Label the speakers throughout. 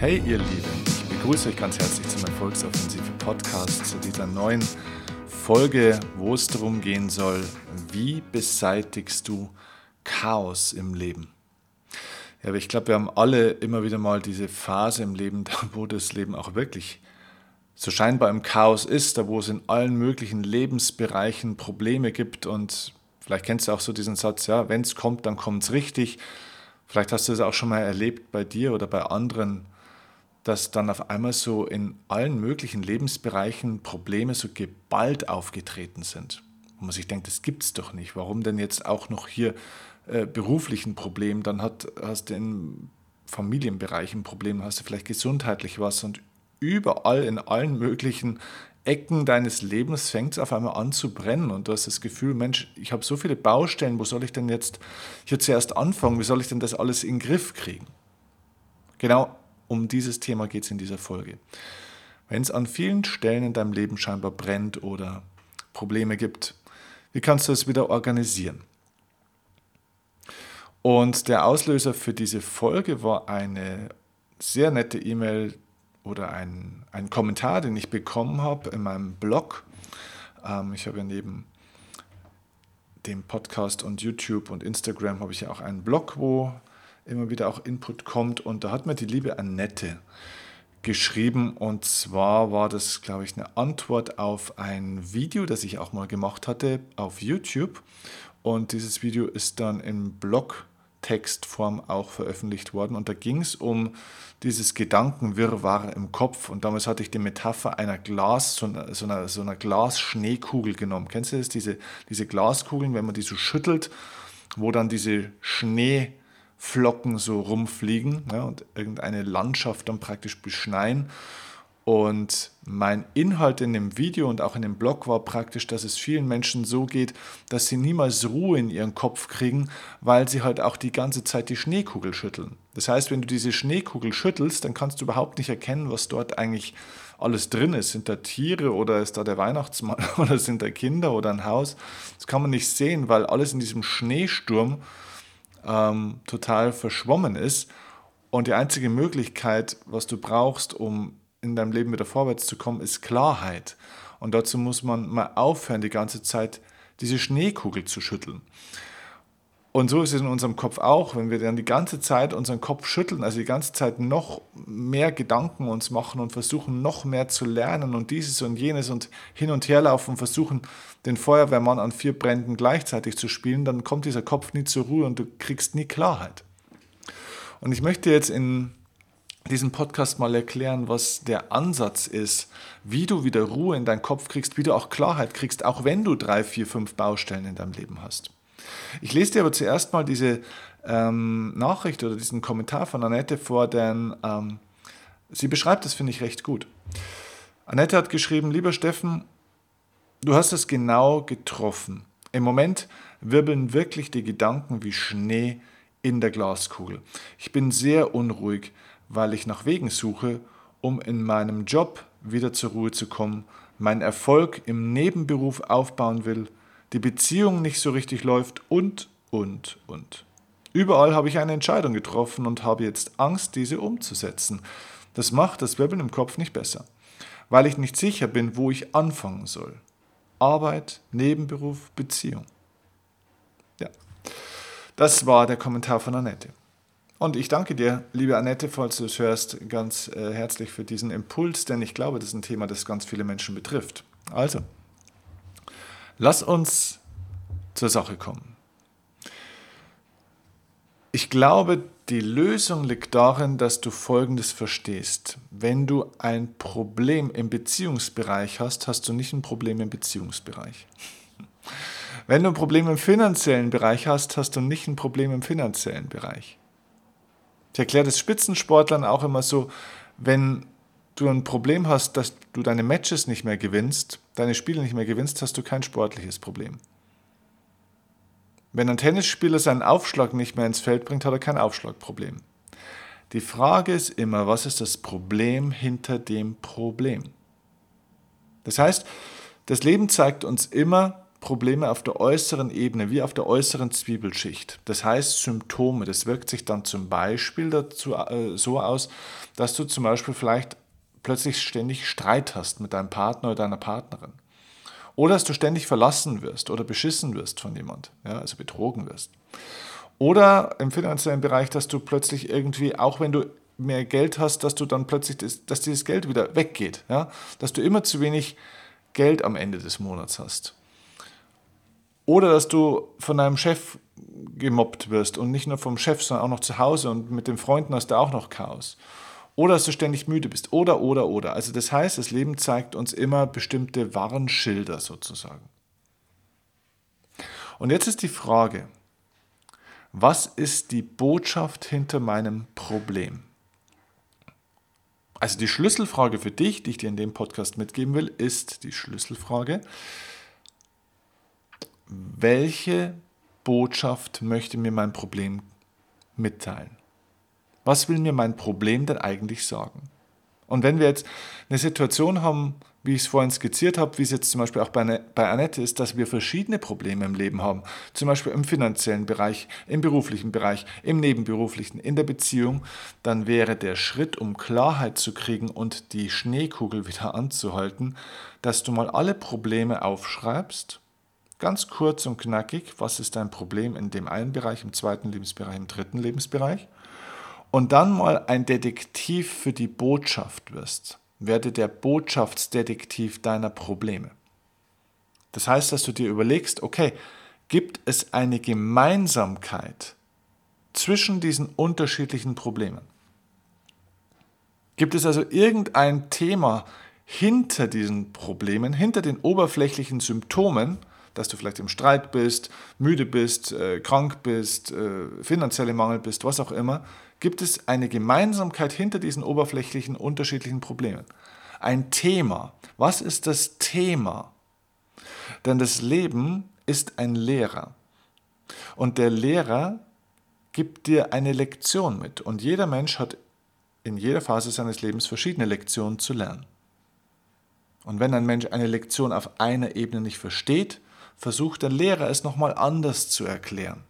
Speaker 1: Hey ihr Lieben, ich begrüße euch ganz herzlich zum Erfolgsoffensive Podcast, zu dieser neuen Folge, wo es darum gehen soll, wie beseitigst du Chaos im Leben? Ja, aber ich glaube, wir haben alle immer wieder mal diese Phase im Leben, wo das Leben auch wirklich so scheinbar im Chaos ist, da wo es in allen möglichen Lebensbereichen Probleme gibt und vielleicht kennst du auch so diesen Satz, ja, wenn es kommt, dann kommt es richtig. Vielleicht hast du es auch schon mal erlebt bei dir oder bei anderen dass dann auf einmal so in allen möglichen Lebensbereichen Probleme so geballt aufgetreten sind. Wo man sich denkt, das gibt es doch nicht. Warum denn jetzt auch noch hier äh, beruflich Problem? Dann hat, hast du im Familienbereich ein Problem, hast du vielleicht gesundheitlich was und überall in allen möglichen Ecken deines Lebens fängt es auf einmal an zu brennen und du hast das Gefühl, Mensch, ich habe so viele Baustellen, wo soll ich denn jetzt hier zuerst anfangen? Wie soll ich denn das alles in den Griff kriegen? Genau um dieses Thema geht es in dieser Folge. Wenn es an vielen Stellen in deinem Leben scheinbar brennt oder Probleme gibt, wie kannst du es wieder organisieren? Und der Auslöser für diese Folge war eine sehr nette E-Mail oder ein, ein Kommentar, den ich bekommen habe in meinem Blog. Ähm, ich habe ja neben dem Podcast und YouTube und Instagram habe ich ja auch einen Blog, wo immer wieder auch Input kommt. Und da hat mir die liebe Annette geschrieben. Und zwar war das, glaube ich, eine Antwort auf ein Video, das ich auch mal gemacht hatte auf YouTube. Und dieses Video ist dann in Blogtextform auch veröffentlicht worden. Und da ging es um dieses Gedankenwirrwarr im Kopf. Und damals hatte ich die Metapher einer Glas, so einer, so einer, so einer Glasschneekugel genommen. Kennst du das? Diese, diese Glaskugeln, wenn man die so schüttelt, wo dann diese Schnee Flocken so rumfliegen ja, und irgendeine Landschaft dann praktisch beschneien. Und mein Inhalt in dem Video und auch in dem Blog war praktisch, dass es vielen Menschen so geht, dass sie niemals Ruhe in ihren Kopf kriegen, weil sie halt auch die ganze Zeit die Schneekugel schütteln. Das heißt, wenn du diese Schneekugel schüttelst, dann kannst du überhaupt nicht erkennen, was dort eigentlich alles drin ist. Sind da Tiere oder ist da der Weihnachtsmann oder sind da Kinder oder ein Haus? Das kann man nicht sehen, weil alles in diesem Schneesturm ähm, total verschwommen ist. Und die einzige Möglichkeit, was du brauchst, um in deinem Leben wieder vorwärts zu kommen, ist Klarheit. Und dazu muss man mal aufhören, die ganze Zeit diese Schneekugel zu schütteln. Und so ist es in unserem Kopf auch, wenn wir dann die ganze Zeit unseren Kopf schütteln, also die ganze Zeit noch mehr Gedanken uns machen und versuchen noch mehr zu lernen und dieses und jenes und hin und her laufen und versuchen, den Feuerwehrmann an vier Bränden gleichzeitig zu spielen, dann kommt dieser Kopf nie zur Ruhe und du kriegst nie Klarheit. Und ich möchte jetzt in diesem Podcast mal erklären, was der Ansatz ist, wie du wieder Ruhe in deinen Kopf kriegst, wie du auch Klarheit kriegst, auch wenn du drei, vier, fünf Baustellen in deinem Leben hast. Ich lese dir aber zuerst mal diese ähm, Nachricht oder diesen Kommentar von Annette vor, denn ähm, sie beschreibt das, finde ich, recht gut. Annette hat geschrieben, lieber Steffen, du hast es genau getroffen. Im Moment wirbeln wirklich die Gedanken wie Schnee in der Glaskugel. Ich bin sehr unruhig, weil ich nach Wegen suche, um in meinem Job wieder zur Ruhe zu kommen, meinen Erfolg im Nebenberuf aufbauen will die Beziehung nicht so richtig läuft und, und, und. Überall habe ich eine Entscheidung getroffen und habe jetzt Angst, diese umzusetzen. Das macht das Wirbeln im Kopf nicht besser, weil ich nicht sicher bin, wo ich anfangen soll. Arbeit, Nebenberuf, Beziehung. Ja, das war der Kommentar von Annette. Und ich danke dir, liebe Annette, falls du es hörst, ganz äh, herzlich für diesen Impuls, denn ich glaube, das ist ein Thema, das ganz viele Menschen betrifft. Also, Lass uns zur Sache kommen. Ich glaube, die Lösung liegt darin, dass du Folgendes verstehst. Wenn du ein Problem im Beziehungsbereich hast, hast du nicht ein Problem im Beziehungsbereich. Wenn du ein Problem im finanziellen Bereich hast, hast du nicht ein Problem im finanziellen Bereich. Ich erkläre das Spitzensportlern auch immer so, wenn du ein Problem hast, dass du deine Matches nicht mehr gewinnst, deine Spiele nicht mehr gewinnst, hast du kein sportliches Problem. Wenn ein Tennisspieler seinen Aufschlag nicht mehr ins Feld bringt, hat er kein Aufschlagproblem. Die Frage ist immer, was ist das Problem hinter dem Problem? Das heißt, das Leben zeigt uns immer Probleme auf der äußeren Ebene, wie auf der äußeren Zwiebelschicht. Das heißt Symptome. Das wirkt sich dann zum Beispiel dazu, äh, so aus, dass du zum Beispiel vielleicht plötzlich ständig Streit hast mit deinem Partner oder deiner Partnerin. Oder dass du ständig verlassen wirst oder beschissen wirst von jemand, ja, also betrogen wirst. Oder im finanziellen Bereich, dass du plötzlich irgendwie, auch wenn du mehr Geld hast, dass du dann plötzlich, das, dass dieses Geld wieder weggeht. Ja? Dass du immer zu wenig Geld am Ende des Monats hast. Oder dass du von deinem Chef gemobbt wirst und nicht nur vom Chef, sondern auch noch zu Hause und mit den Freunden hast du auch noch Chaos. Oder dass du ständig müde bist. Oder, oder, oder. Also das heißt, das Leben zeigt uns immer bestimmte Warnschilder sozusagen. Und jetzt ist die Frage, was ist die Botschaft hinter meinem Problem? Also die Schlüsselfrage für dich, die ich dir in dem Podcast mitgeben will, ist die Schlüsselfrage, welche Botschaft möchte mir mein Problem mitteilen? Was will mir mein Problem denn eigentlich sagen? Und wenn wir jetzt eine Situation haben, wie ich es vorhin skizziert habe, wie es jetzt zum Beispiel auch bei, ne, Annette ist, dass wir verschiedene Probleme im Leben haben, zum Beispiel im finanziellen Bereich, im beruflichen Bereich, im nebenberuflichen, in der Beziehung, dann wäre der Schritt, um Klarheit zu kriegen und die Schneekugel wieder anzuhalten, dass du mal alle Probleme aufschreibst, ganz kurz und knackig, was ist dein Problem in dem einen Bereich, im zweiten Lebensbereich, im dritten Lebensbereich, und dann mal ein Detektiv für die Botschaft wirst werde der Botschaftsdetektiv deiner Probleme. Das heißt, dass du dir überlegst, okay, gibt es eine Gemeinsamkeit zwischen diesen unterschiedlichen Problemen? Gibt es also irgendein Thema hinter diesen Problemen, hinter den oberflächlichen Symptomen, dass du vielleicht im Streit bist, müde bist, äh, krank bist, äh, finanzielle Mangel bist, was auch immer, gibt es eine Gemeinsamkeit hinter diesen oberflächlichen unterschiedlichen Problemen. Ein Thema. Was ist das Thema? Denn das Leben ist ein Lehrer. Und der Lehrer gibt dir eine Lektion mit. Und jeder Mensch hat in jeder Phase seines Lebens verschiedene Lektionen zu lernen. Und wenn ein Mensch eine Lektion auf einer Ebene nicht versteht, versucht der Lehrer es nochmal anders zu erklären.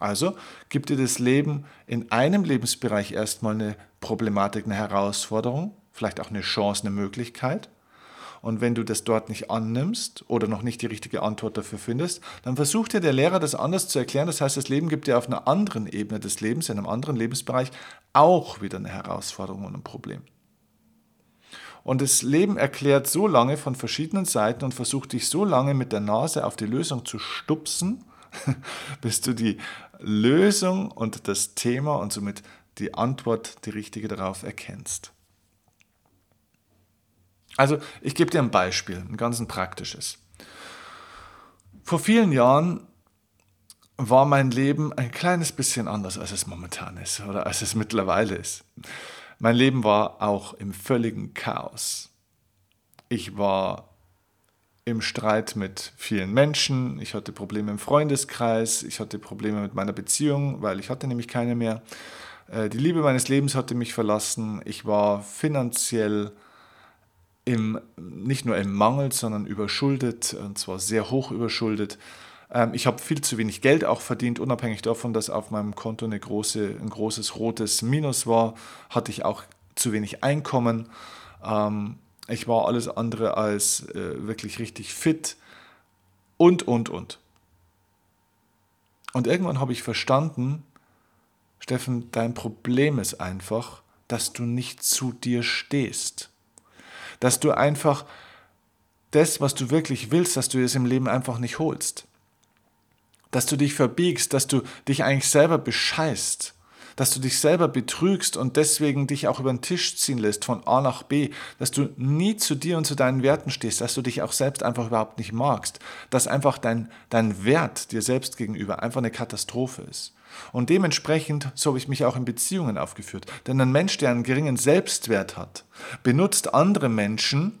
Speaker 1: Also gibt dir das Leben in einem Lebensbereich erstmal eine Problematik, eine Herausforderung, vielleicht auch eine Chance, eine Möglichkeit. Und wenn du das dort nicht annimmst oder noch nicht die richtige Antwort dafür findest, dann versucht dir der Lehrer das anders zu erklären. Das heißt, das Leben gibt dir auf einer anderen Ebene des Lebens, in einem anderen Lebensbereich, auch wieder eine Herausforderung und ein Problem. Und das Leben erklärt so lange von verschiedenen Seiten und versucht dich so lange mit der Nase auf die Lösung zu stupsen, bis du die Lösung und das Thema und somit die Antwort, die richtige darauf erkennst. Also ich gebe dir ein Beispiel, ein ganz praktisches. Vor vielen Jahren war mein Leben ein kleines bisschen anders, als es momentan ist oder als es mittlerweile ist. Mein Leben war auch im völligen Chaos. Ich war im Streit mit vielen Menschen, ich hatte Probleme im Freundeskreis, ich hatte Probleme mit meiner Beziehung, weil ich hatte nämlich keine mehr. Äh, die Liebe meines Lebens hatte mich verlassen, ich war finanziell im, nicht nur im Mangel, sondern überschuldet, und zwar sehr hoch überschuldet. Ähm, ich habe viel zu wenig Geld auch verdient, unabhängig davon, dass auf meinem Konto eine große, ein großes rotes Minus war, hatte ich auch zu wenig Einkommen. Ähm, ich war alles andere als äh, wirklich richtig fit und, und, und. Und irgendwann habe ich verstanden, Steffen, dein Problem ist einfach, dass du nicht zu dir stehst. Dass du einfach das, was du wirklich willst, dass du es im Leben einfach nicht holst. Dass du dich verbiegst, dass du dich eigentlich selber bescheißt dass du dich selber betrügst und deswegen dich auch über den Tisch ziehen lässt von A nach B, dass du nie zu dir und zu deinen Werten stehst, dass du dich auch selbst einfach überhaupt nicht magst, dass einfach dein, dein Wert dir selbst gegenüber einfach eine Katastrophe ist. Und dementsprechend, so habe ich mich auch in Beziehungen aufgeführt. Denn ein Mensch, der einen geringen Selbstwert hat, benutzt andere Menschen,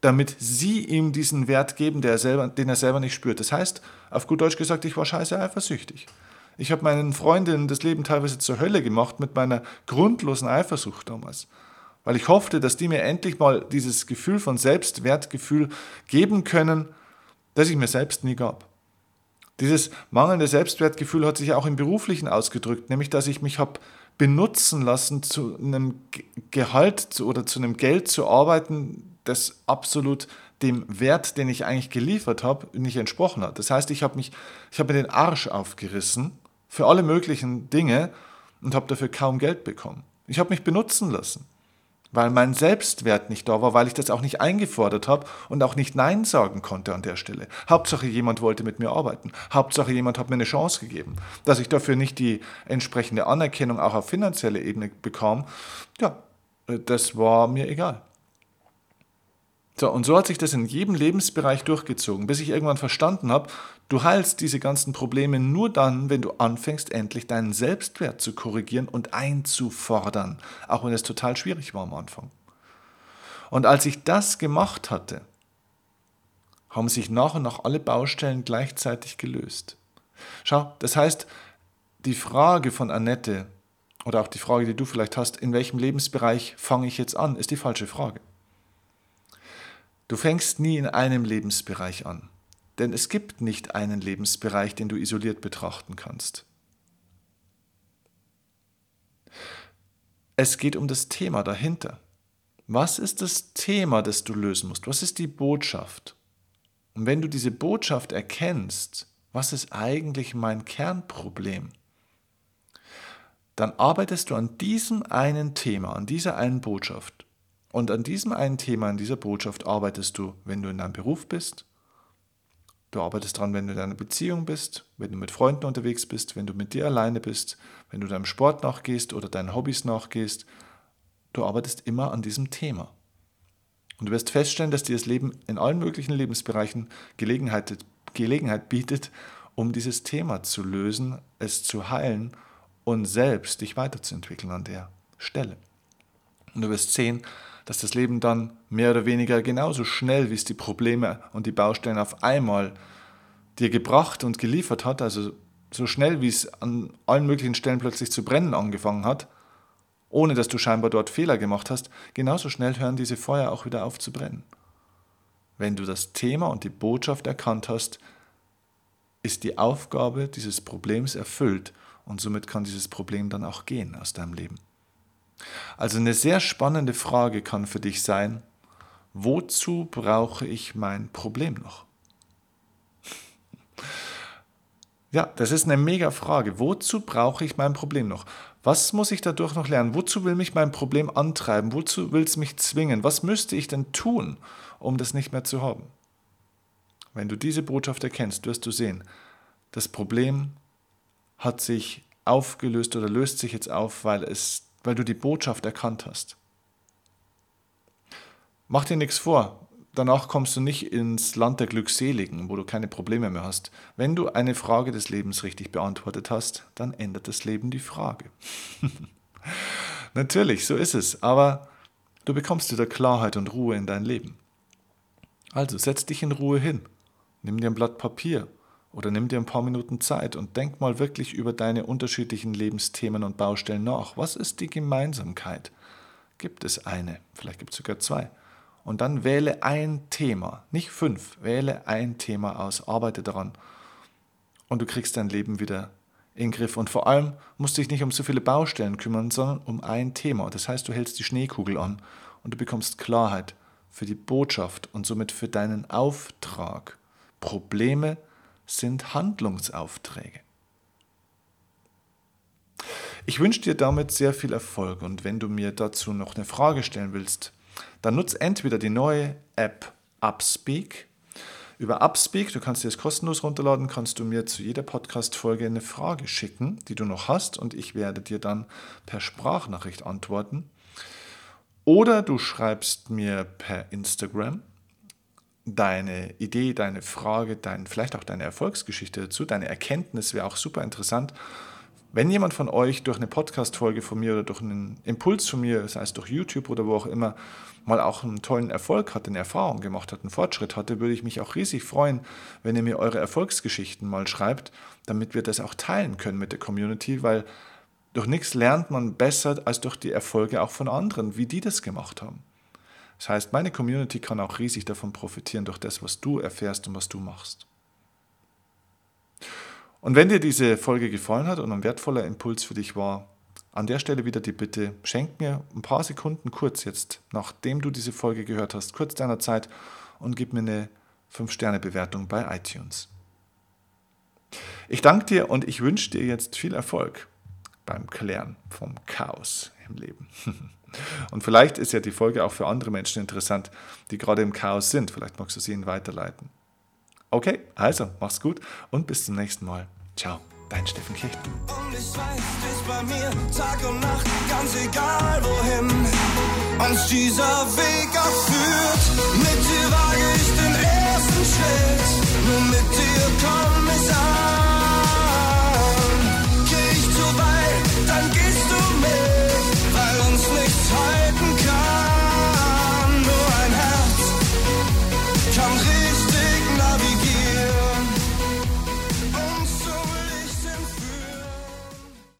Speaker 1: damit sie ihm diesen Wert geben, er selber, den er selber nicht spürt. Das heißt, auf gut Deutsch gesagt, ich war scheiße eifersüchtig. Ich habe meinen Freundinnen das Leben teilweise zur Hölle gemacht mit meiner grundlosen Eifersucht damals. Weil ich hoffte, dass die mir endlich mal dieses Gefühl von Selbstwertgefühl geben können, das ich mir selbst nie gab. Dieses mangelnde Selbstwertgefühl hat sich auch im Beruflichen ausgedrückt, nämlich dass ich mich habe benutzen lassen, zu einem Gehalt oder zu einem Geld zu arbeiten, das absolut dem Wert, den ich eigentlich geliefert habe, nicht entsprochen hat. Das heißt, ich habe mich, ich habe mir den Arsch aufgerissen für alle möglichen Dinge und habe dafür kaum Geld bekommen. Ich habe mich benutzen lassen weil mein Selbstwert nicht da war, weil ich das auch nicht eingefordert habe und auch nicht Nein sagen konnte an der Stelle. Hauptsache jemand wollte mit mir arbeiten. Hauptsache jemand hat mir eine Chance gegeben. Dass ich dafür nicht die entsprechende Anerkennung auch auf finanzieller Ebene bekam, ja, das war mir egal. So, und so hat sich das in jedem Lebensbereich durchgezogen, bis ich irgendwann verstanden habe, du heilst diese ganzen Probleme nur dann, wenn du anfängst, endlich deinen Selbstwert zu korrigieren und einzufordern, auch wenn es total schwierig war am Anfang. Und als ich das gemacht hatte, haben sich nach und nach alle Baustellen gleichzeitig gelöst. Schau, das heißt, die Frage von Annette oder auch die Frage, die du vielleicht hast, in welchem Lebensbereich fange ich jetzt an, ist die falsche Frage. Du fängst nie in einem Lebensbereich an, denn es gibt nicht einen Lebensbereich, den du isoliert betrachten kannst. Es geht um das Thema dahinter. Was ist das Thema, das du lösen musst? Was ist die Botschaft? Und wenn du diese Botschaft erkennst, was ist eigentlich mein Kernproblem? Dann arbeitest du an diesem einen Thema, an dieser einen Botschaft und an diesem einen Thema, an dieser Botschaft arbeitest du, wenn du in deinem Beruf bist. Du arbeitest daran, wenn du in einer Beziehung bist, wenn du mit Freunden unterwegs bist, wenn du mit dir alleine bist, wenn du deinem Sport nachgehst oder deinen Hobbys nachgehst. Du arbeitest immer an diesem Thema. Und du wirst feststellen, dass dir das Leben in allen möglichen Lebensbereichen Gelegenheit, Gelegenheit bietet, um dieses Thema zu lösen, es zu heilen und selbst dich weiterzuentwickeln an der Stelle. Und du wirst sehen, dass das Leben dann mehr oder weniger genauso schnell, wie es die Probleme und die Baustellen auf einmal dir gebracht und geliefert hat, also so schnell, wie es an allen möglichen Stellen plötzlich zu brennen angefangen hat, ohne dass du scheinbar dort Fehler gemacht hast, genauso schnell hören diese Feuer auch wieder auf zu brennen. Wenn du das Thema und die Botschaft erkannt hast, ist die Aufgabe dieses Problems erfüllt und somit kann dieses Problem dann auch gehen aus deinem Leben. Also eine sehr spannende Frage kann für dich sein, wozu brauche ich mein Problem noch? Ja, das ist eine mega Frage. Wozu brauche ich mein Problem noch? Was muss ich dadurch noch lernen? Wozu will mich mein Problem antreiben? Wozu will es mich zwingen? Was müsste ich denn tun, um das nicht mehr zu haben? Wenn du diese Botschaft erkennst, wirst du sehen, das Problem hat sich aufgelöst oder löst sich jetzt auf, weil es weil du die Botschaft erkannt hast. Mach dir nichts vor, danach kommst du nicht ins Land der Glückseligen, wo du keine Probleme mehr hast. Wenn du eine Frage des Lebens richtig beantwortet hast, dann ändert das Leben die Frage. Natürlich, so ist es, aber du bekommst wieder Klarheit und Ruhe in dein Leben. Also setz dich in Ruhe hin, nimm dir ein Blatt Papier oder nimm dir ein paar Minuten Zeit und denk mal wirklich über deine unterschiedlichen Lebensthemen und Baustellen nach. Was ist die Gemeinsamkeit? Gibt es eine? Vielleicht gibt es sogar zwei. Und dann wähle ein Thema, nicht fünf, wähle ein Thema aus, arbeite daran. Und du kriegst dein Leben wieder in den Griff. Und vor allem musst du dich nicht um so viele Baustellen kümmern, sondern um ein Thema. Das heißt, du hältst die Schneekugel an und du bekommst Klarheit für die Botschaft und somit für deinen Auftrag. Probleme sind Handlungsaufträge. Ich wünsche dir damit sehr viel Erfolg und wenn du mir dazu noch eine Frage stellen willst, dann nutze entweder die neue App Upspeak. Über Upspeak, du kannst dir das kostenlos runterladen, kannst du mir zu jeder Podcast-Folge eine Frage schicken, die du noch hast und ich werde dir dann per Sprachnachricht antworten. Oder du schreibst mir per Instagram deine Idee, deine Frage, dein, vielleicht auch deine Erfolgsgeschichte dazu, deine Erkenntnis wäre auch super interessant. Wenn jemand von euch durch eine Podcast-Folge von mir oder durch einen Impuls von mir, sei es durch YouTube oder wo auch immer, mal auch einen tollen Erfolg hat, eine Erfahrung gemacht hat, einen Fortschritt hatte, würde ich mich auch riesig freuen, wenn ihr mir eure Erfolgsgeschichten mal schreibt, damit wir das auch teilen können mit der Community, weil durch nichts lernt man besser als durch die Erfolge auch von anderen, wie die das gemacht haben. Das heißt, meine Community kann auch riesig davon profitieren durch das, was du erfährst und was du machst. Und wenn dir diese Folge gefallen hat und ein wertvoller Impuls für dich war, an der Stelle wieder die Bitte, schenk mir ein paar Sekunden kurz jetzt, nachdem du diese Folge gehört hast, kurz deiner Zeit und gib mir eine 5-Sterne-Bewertung bei iTunes. Ich danke dir und ich wünsche dir jetzt viel Erfolg beim Klären vom Chaos im Leben. Und vielleicht ist ja die Folge auch für andere Menschen interessant, die gerade im Chaos sind. Vielleicht magst du sie ihnen weiterleiten. Okay, also mach's gut und bis zum nächsten Mal. Ciao, dein Steffen Kirchten. Und ich weiß, bist bei mir Tag und Nacht, ganz egal wohin uns dieser Weg auch führt. Mit dir wage ich den ersten Schritt, nur mit dir komm